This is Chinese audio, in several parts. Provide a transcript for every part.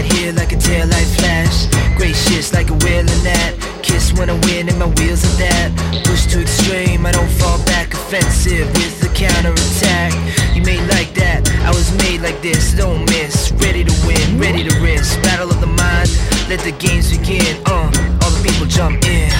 Right here like a tail light flash. Gracious like a whale in that. Kiss when I win and my wheels are that. Push to extreme, I don't fall back. Offensive with the counter attack. You made like that, I was made like this. Don't miss, ready to win, ready to risk. Battle of the mind, let the games begin. Uh, all the people jump in.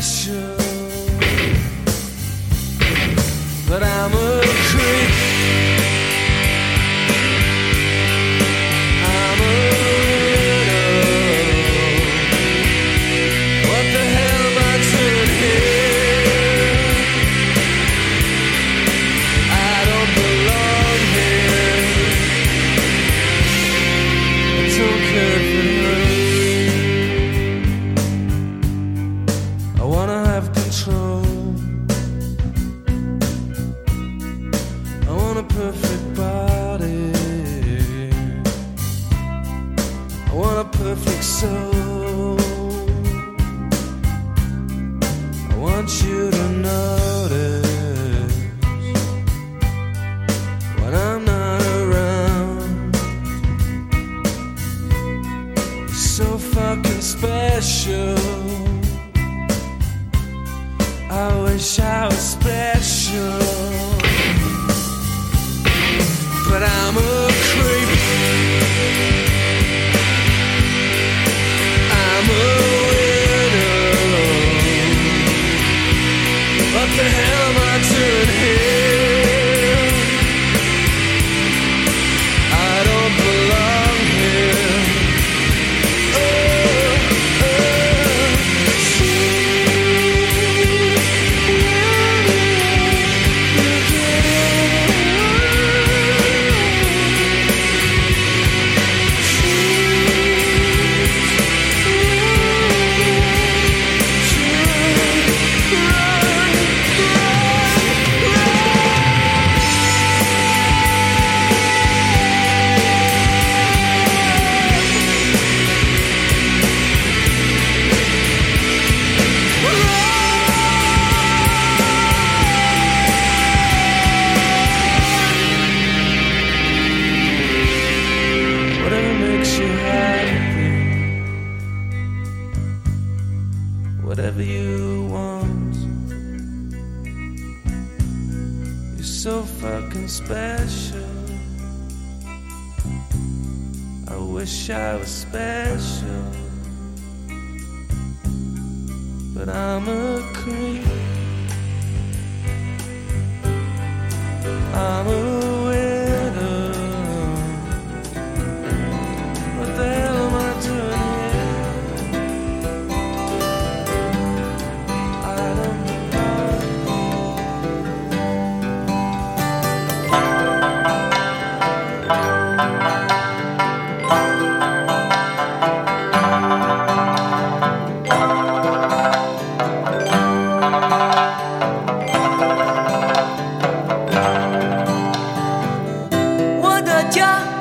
special, but I'm a special. But I'm a wish I was special, but I'm a creep. 家。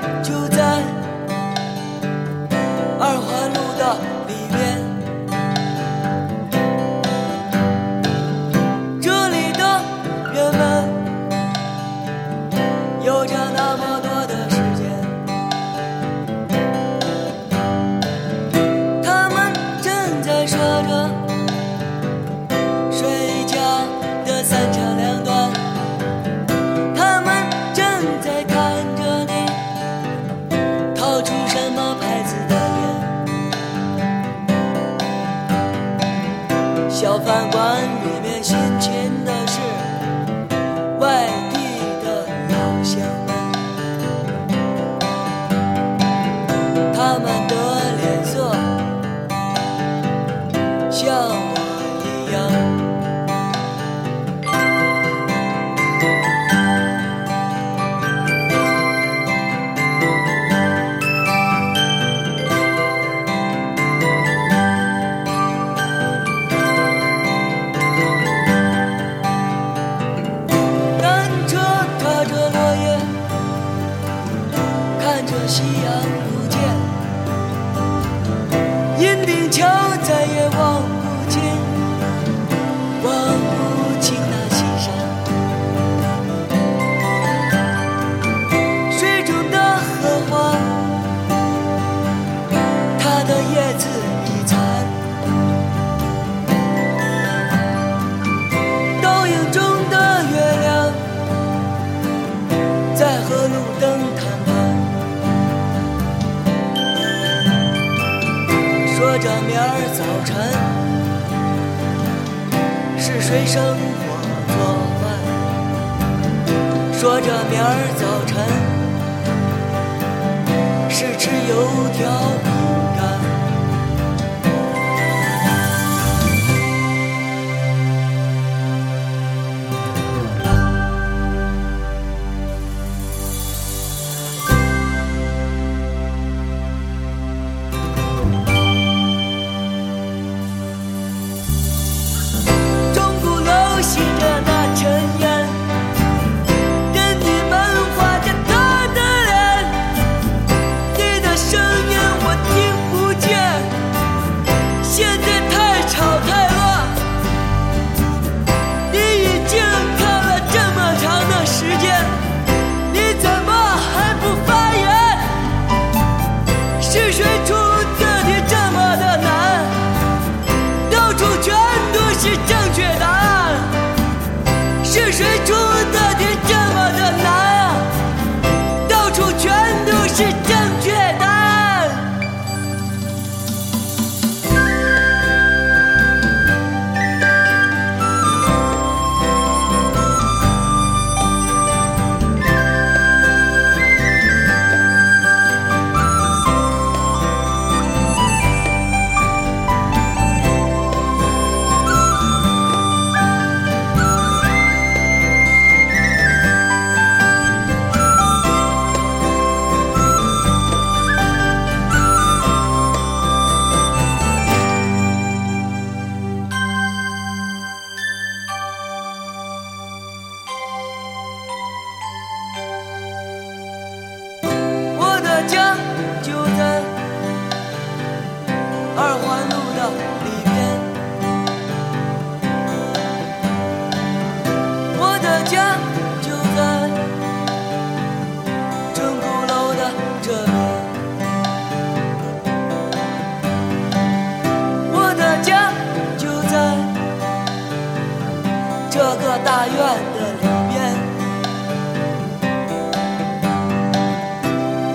这个大院的里边，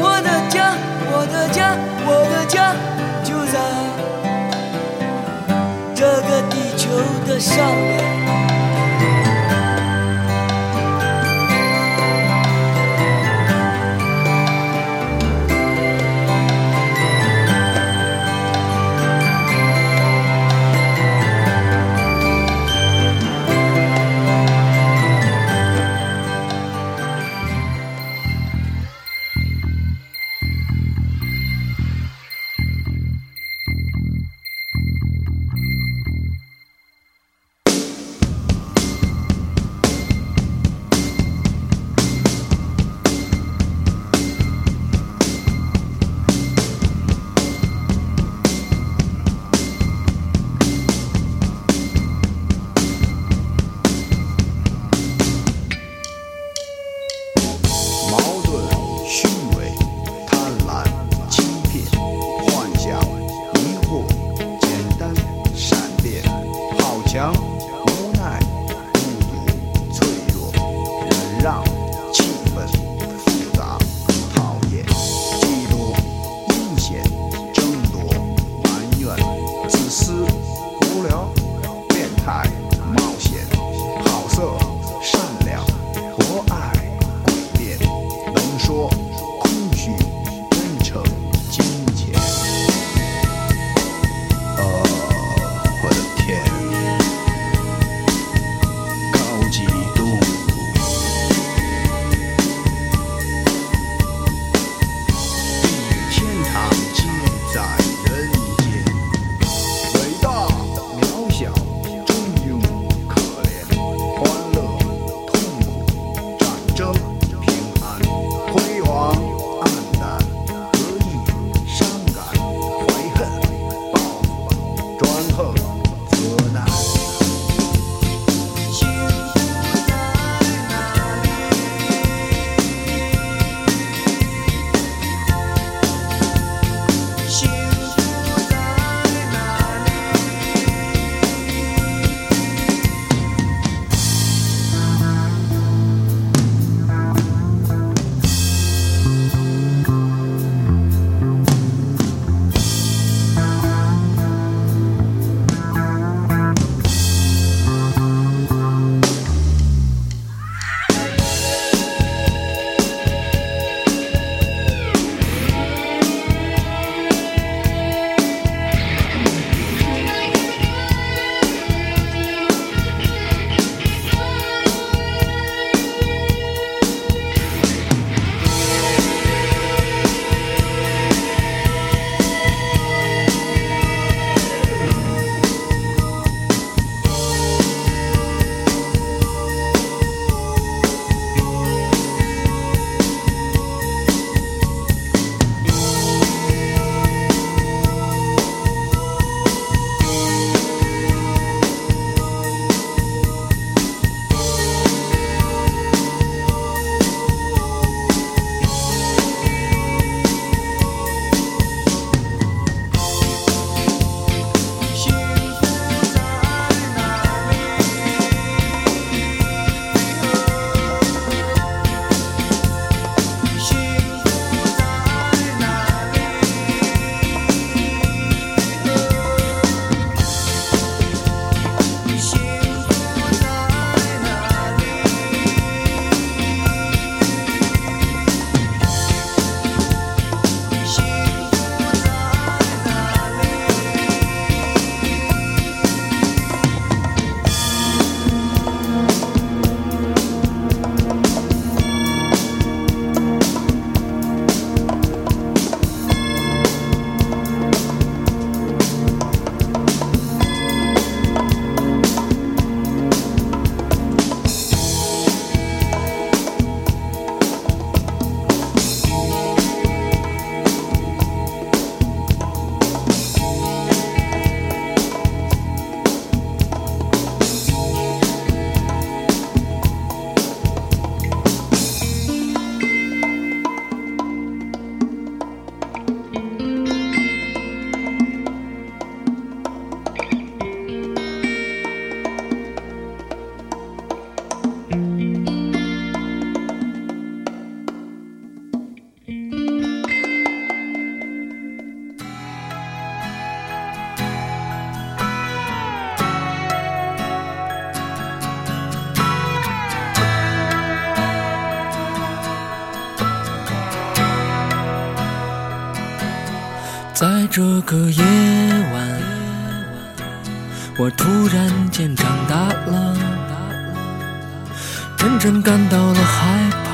我的家，我的家，我的家就在这个地球的上面。这个夜晚，我突然间长大了，真正感到了害怕，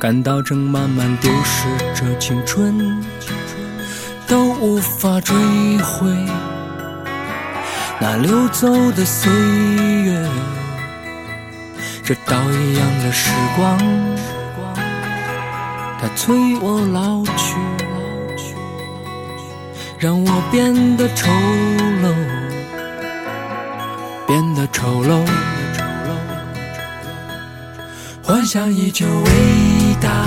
感到正慢慢丢失着青春，都无法追回那流走的岁月，这刀一样的时光。它催我老去，让我变得丑陋，变得丑陋。幻想依旧伟大，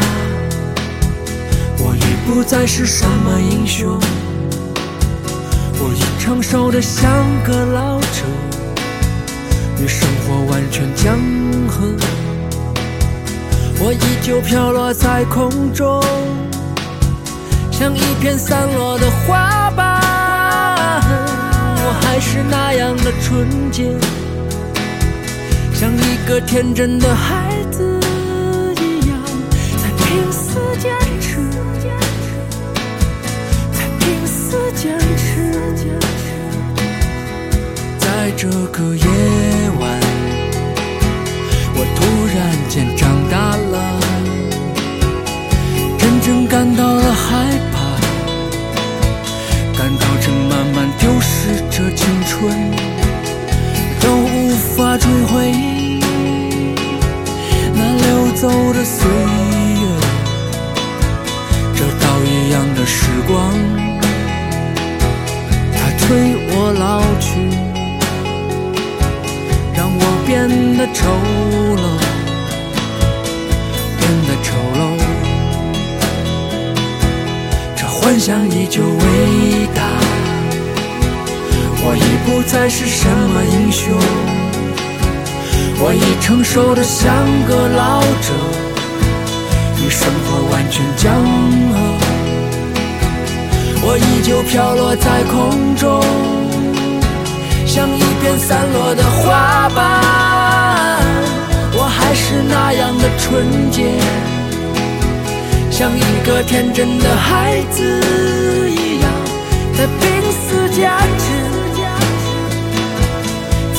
我已不再是什么英雄，我已成熟的像个老者，与生活完全江河。我依旧飘落在空中，像一片散落的花瓣。我还是那样的纯洁，像一个天真的孩子一样，在拼死坚持，在拼死坚持，在这个夜晚。我突然间长大了，真正感到了害怕，慢丢失着青春，都无法追回那流走的岁月，这刀一样的时光，它催我老去。让我变得丑陋，变得丑陋。这幻想依旧伟大，不再是什么英雄，我已成熟的像个老者，与生活完全江河。我依旧飘落在空中。像一片散落的花瓣，我还是那样的纯洁，像一个天真的孩子一样，在拼死坚持，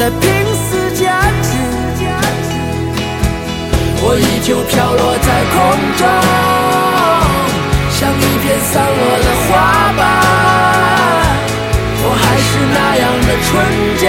在拼死坚持。我依旧飘落在空中，像一片散落的花瓣。我还是那样的纯洁，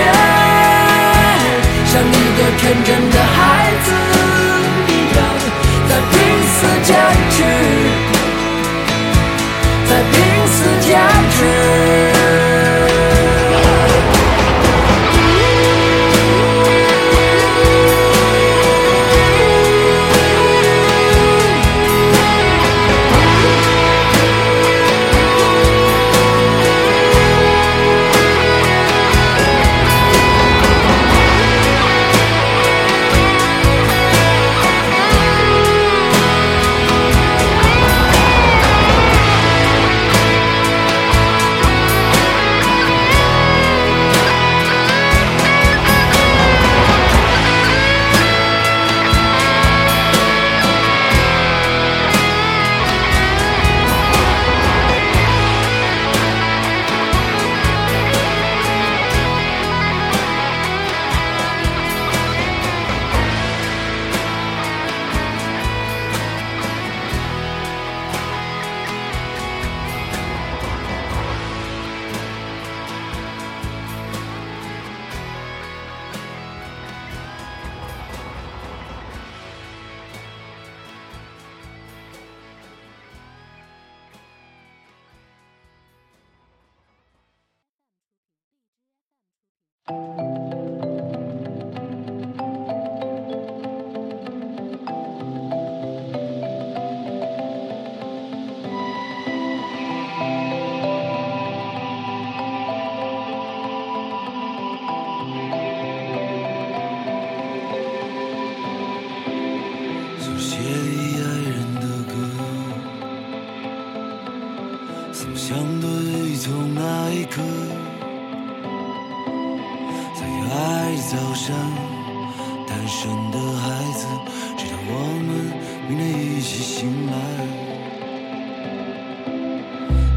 明天一起醒来。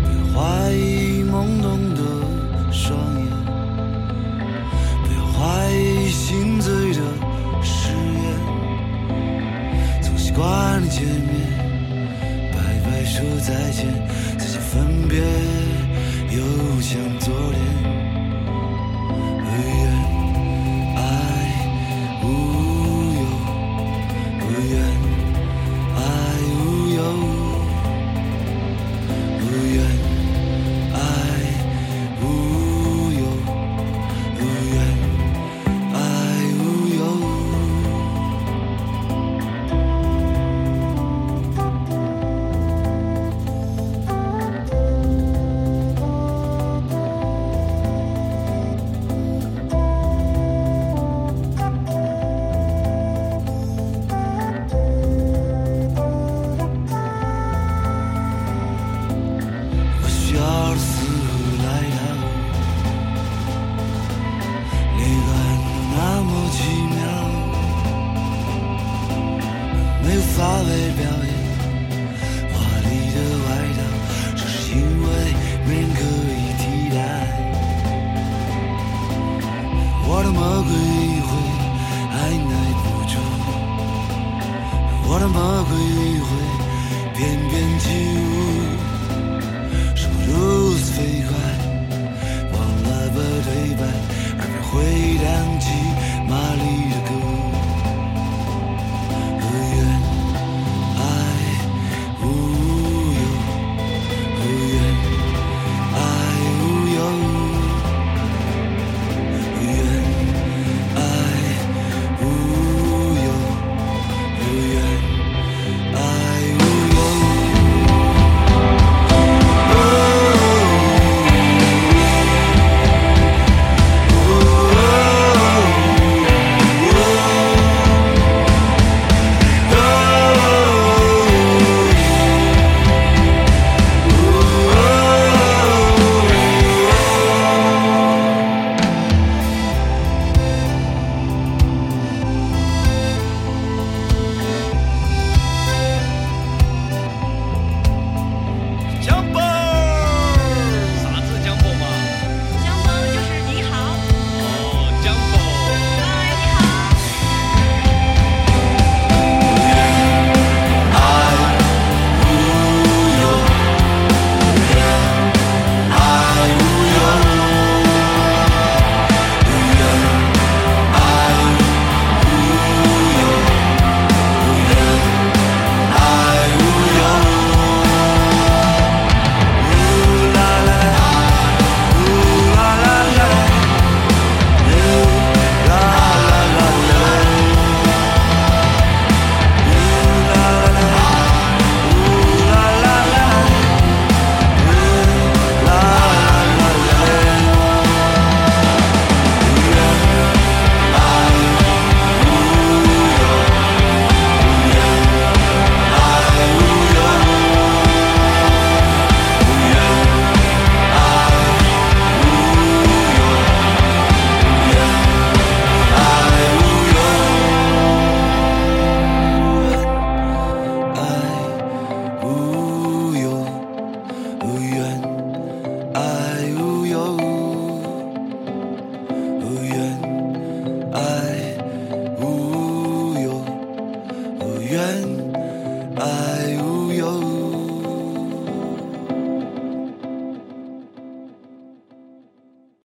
别怀疑懵懂的双眼，不要怀疑心醉的誓言。从习惯见面，摆摆说再见，再见分别，又像昨天。